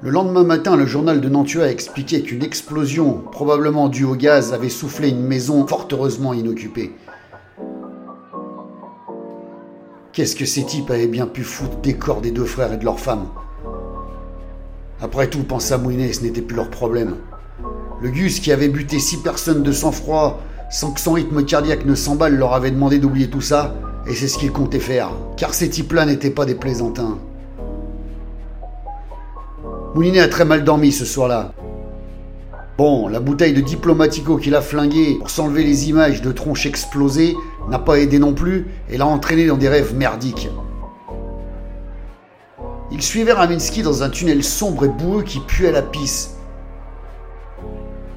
Le lendemain matin, le journal de Nantua a expliqué qu'une explosion, probablement due au gaz, avait soufflé une maison fort heureusement inoccupée. Qu'est-ce que ces types avaient bien pu foutre des corps des deux frères et de leurs femmes? Après tout, pensa Moulinet, ce n'était plus leur problème. Le Gus, qui avait buté six personnes de sang-froid sans que son rythme cardiaque ne s'emballe, leur avait demandé d'oublier tout ça, et c'est ce qu'il comptait faire, car ces types-là n'étaient pas des plaisantins. Moulinet a très mal dormi ce soir-là. Bon, la bouteille de Diplomatico qu'il a flinguée pour s'enlever les images de tronches explosées n'a pas aidé non plus et l'a entraîné dans des rêves merdiques. Il suivait Ravinsky dans un tunnel sombre et boueux qui puait la pisse.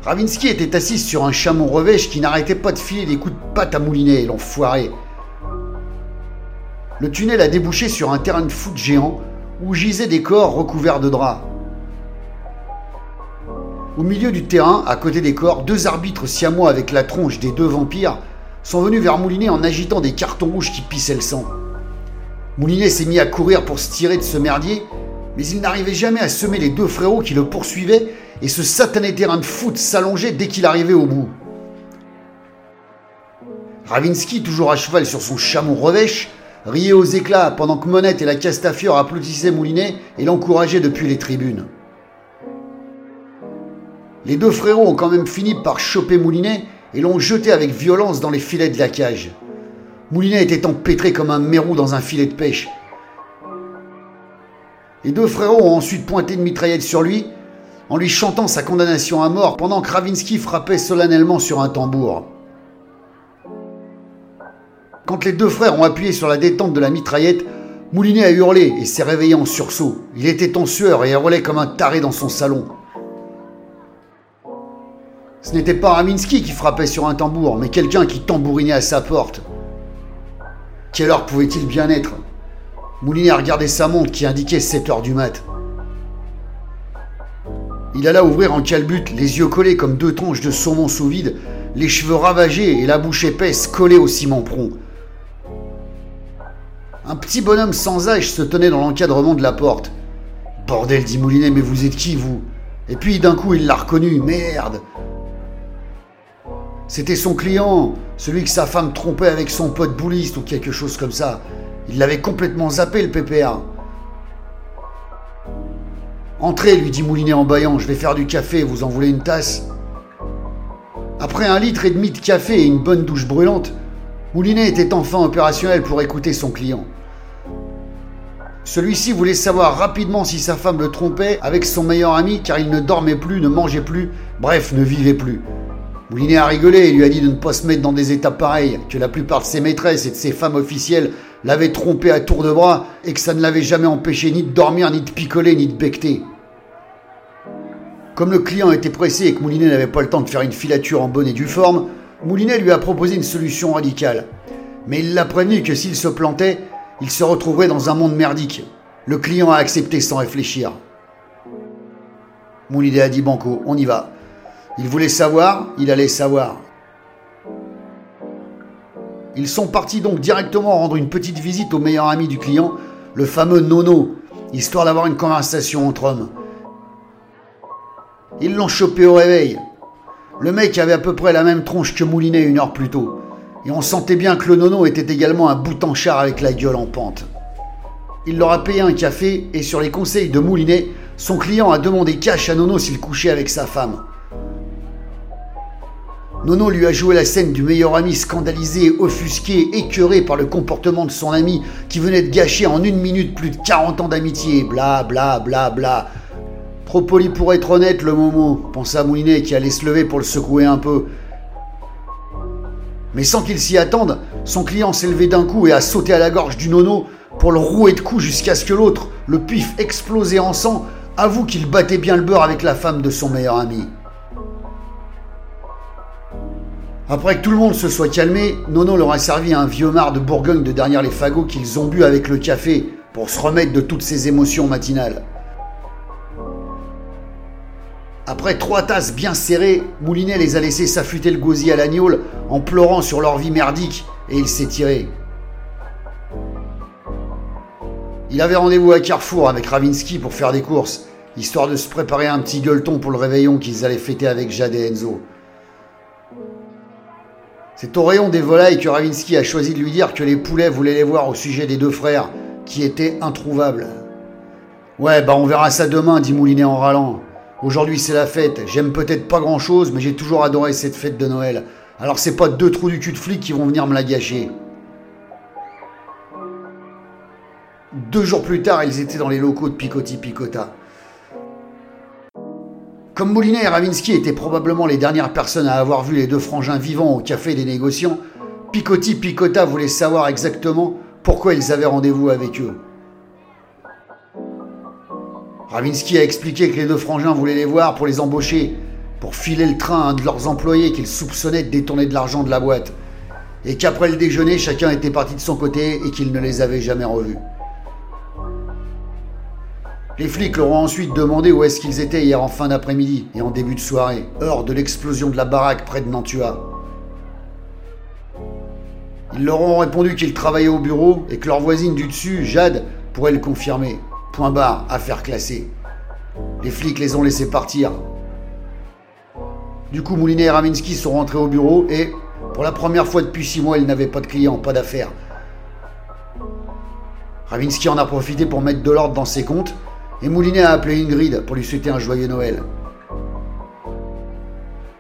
Ravinsky était assis sur un chameau revêche qui n'arrêtait pas de filer des coups de patte à Moulinet, l'enfoiré. Le tunnel a débouché sur un terrain de foot géant où gisaient des corps recouverts de draps. Au milieu du terrain, à côté des corps, deux arbitres siamois avec la tronche des deux vampires sont venus vers Moulinet en agitant des cartons rouges qui pissaient le sang. Moulinet s'est mis à courir pour se tirer de ce merdier, mais il n'arrivait jamais à semer les deux frérots qui le poursuivaient et ce satané terrain de foot s'allongeait dès qu'il arrivait au bout. Ravinsky, toujours à cheval sur son chameau revêche, riait aux éclats pendant que Monette et la Castafiore applaudissaient Moulinet et l'encourageaient depuis les tribunes. Les deux frérots ont quand même fini par choper Moulinet et l'ont jeté avec violence dans les filets de la cage. Moulinet était empêtré comme un mérou dans un filet de pêche. Les deux frérots ont ensuite pointé une mitraillette sur lui en lui chantant sa condamnation à mort pendant que Kravinsky frappait solennellement sur un tambour. Quand les deux frères ont appuyé sur la détente de la mitraillette, Moulinet a hurlé et s'est réveillé en sursaut. Il était en sueur et hurlait comme un taré dans son salon. Ce n'était pas Ravinsky qui frappait sur un tambour, mais quelqu'un qui tambourinait à sa porte. Quelle heure pouvait-il bien être? Moulinet a regardé sa montre qui indiquait 7 heures du mat'. Il alla ouvrir en calbute, les yeux collés comme deux tronches de saumon sous vide, les cheveux ravagés et la bouche épaisse collée au ciment prompt. Un petit bonhomme sans âge se tenait dans l'encadrement de la porte. Bordel, dit Moulinet, mais vous êtes qui, vous? Et puis d'un coup, il l'a reconnu. Merde C'était son client, celui que sa femme trompait avec son pote bouliste ou quelque chose comme ça. Il l'avait complètement zappé, le PPA. Entrez, lui dit Moulinet en baillant, je vais faire du café, vous en voulez une tasse? Après un litre et demi de café et une bonne douche brûlante, Moulinet était enfin opérationnel pour écouter son client. Celui-ci voulait savoir rapidement si sa femme le trompait avec son meilleur ami car il ne dormait plus, ne mangeait plus, bref, ne vivait plus. Moulinet a rigolé et lui a dit de ne pas se mettre dans des états pareils, que la plupart de ses maîtresses et de ses femmes officielles l'avaient trompé à tour de bras et que ça ne l'avait jamais empêché ni de dormir, ni de picoler, ni de becter. Comme le client était pressé et que Moulinet n'avait pas le temps de faire une filature en bonne et due forme, Moulinet lui a proposé une solution radicale. Mais il l'a prévenu que s'il se plantait, il se retrouverait dans un monde merdique. Le client a accepté sans réfléchir. Moulinet a dit Banco, on y va. Il voulait savoir, il allait savoir. Ils sont partis donc directement rendre une petite visite au meilleur ami du client, le fameux Nono, histoire d'avoir une conversation entre hommes. Ils l'ont chopé au réveil. Le mec avait à peu près la même tronche que Moulinet une heure plus tôt. Et on sentait bien que le nono était également un char avec la gueule en pente. Il leur a payé un café et sur les conseils de Moulinet, son client a demandé cash à Nono s'il couchait avec sa femme. Nono lui a joué la scène du meilleur ami scandalisé, offusqué, écœuré par le comportement de son ami qui venait de gâcher en une minute plus de 40 ans d'amitié. Bla bla bla bla. Trop poli pour être honnête, le Momo, pensa Moulinet qui allait se lever pour le secouer un peu. Mais sans qu'il s'y attende, son client s'est levé d'un coup et a sauté à la gorge du nono pour le rouer de coups jusqu'à ce que l'autre, le pif explosé en sang, avoue qu'il battait bien le beurre avec la femme de son meilleur ami. Après que tout le monde se soit calmé, Nono leur a servi un vieux mar de Bourgogne de derrière les fagots qu'ils ont bu avec le café pour se remettre de toutes ces émotions matinales. Après trois tasses bien serrées, Moulinet les a laissés s'affûter le gosier à l'agnole en pleurant sur leur vie merdique et il s'est tiré. Il avait rendez-vous à Carrefour avec Ravinsky pour faire des courses histoire de se préparer un petit gueuleton pour le réveillon qu'ils allaient fêter avec Jade et Enzo. C'est au rayon des volailles que Ravinsky a choisi de lui dire que les poulets voulaient les voir au sujet des deux frères, qui étaient introuvables. Ouais, bah on verra ça demain, dit Moulinet en râlant. Aujourd'hui c'est la fête, j'aime peut-être pas grand chose, mais j'ai toujours adoré cette fête de Noël. Alors c'est pas deux trous du cul de flic qui vont venir me la gâcher. Deux jours plus tard, ils étaient dans les locaux de Picotti Picota. Comme Moulinet et Ravinsky étaient probablement les dernières personnes à avoir vu les deux frangins vivants au café des négociants, Picotti Picota voulait savoir exactement pourquoi ils avaient rendez-vous avec eux. Ravinsky a expliqué que les deux frangins voulaient les voir pour les embaucher, pour filer le train à un de leurs employés qu'ils soupçonnaient de détourner de l'argent de la boîte, et qu'après le déjeuner, chacun était parti de son côté et qu'ils ne les avaient jamais revus. Les flics leur ont ensuite demandé où est-ce qu'ils étaient hier en fin d'après-midi et en début de soirée, heure de l'explosion de la baraque près de Nantua. Ils leur ont répondu qu'ils travaillaient au bureau et que leur voisine du dessus, Jade, pourrait le confirmer. Point barre, affaire classée. Les flics les ont laissés partir. Du coup, Moulinet et Raminski sont rentrés au bureau et, pour la première fois depuis six mois, ils n'avaient pas de clients, pas d'affaires. Ravinsky en a profité pour mettre de l'ordre dans ses comptes et Moulinet a appelé Ingrid pour lui souhaiter un joyeux Noël.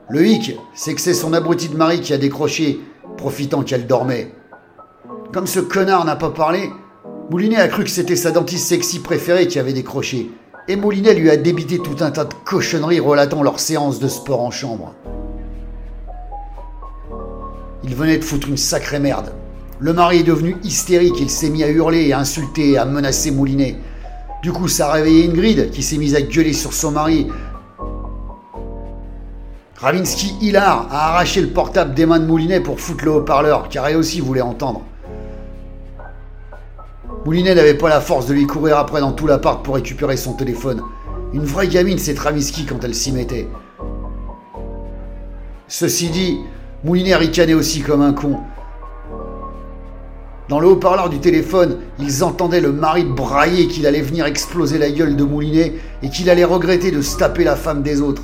Le hic, c'est que c'est son abruti de mari qui a décroché, profitant qu'elle dormait. Comme ce connard n'a pas parlé, Moulinet a cru que c'était sa dentiste sexy préférée qui avait décroché. Et Moulinet lui a débité tout un tas de cochonneries relatant leur séance de sport en chambre. Il venait de foutre une sacrée merde. Le mari est devenu hystérique, il s'est mis à hurler, à insulter, à menacer Moulinet. Du coup, ça a réveillé Ingrid, qui s'est mise à gueuler sur son mari. Ravinsky, hilar, a arraché le portable des mains de Moulinet pour foutre le haut-parleur, car elle aussi voulait entendre. Moulinet n'avait pas la force de lui courir après dans tout l'appart pour récupérer son téléphone. Une vraie gamine, c'est Travinsky quand elle s'y mettait. Ceci dit, Moulinet ricanait aussi comme un con. Dans le haut-parleur du téléphone, ils entendaient le mari brailler qu'il allait venir exploser la gueule de Moulinet et qu'il allait regretter de se taper la femme des autres.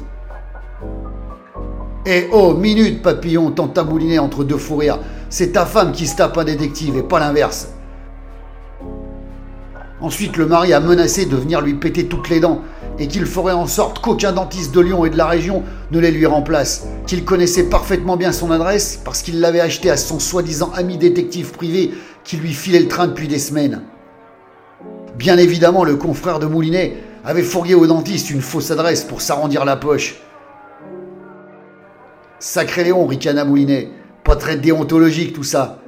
Eh oh, minute, papillon, tenta Moulinet entre deux fous rires. C'est ta femme qui se tape un détective et pas l'inverse. Ensuite, le mari a menacé de venir lui péter toutes les dents et qu'il ferait en sorte qu'aucun dentiste de Lyon et de la région ne les lui remplace, qu'il connaissait parfaitement bien son adresse parce qu'il l'avait acheté à son soi-disant ami détective privé qui lui filait le train depuis des semaines. Bien évidemment, le confrère de Moulinet avait fourgué au dentiste une fausse adresse pour s'arrondir la poche. Sacré Léon, ricana Moulinet. Pas très déontologique tout ça.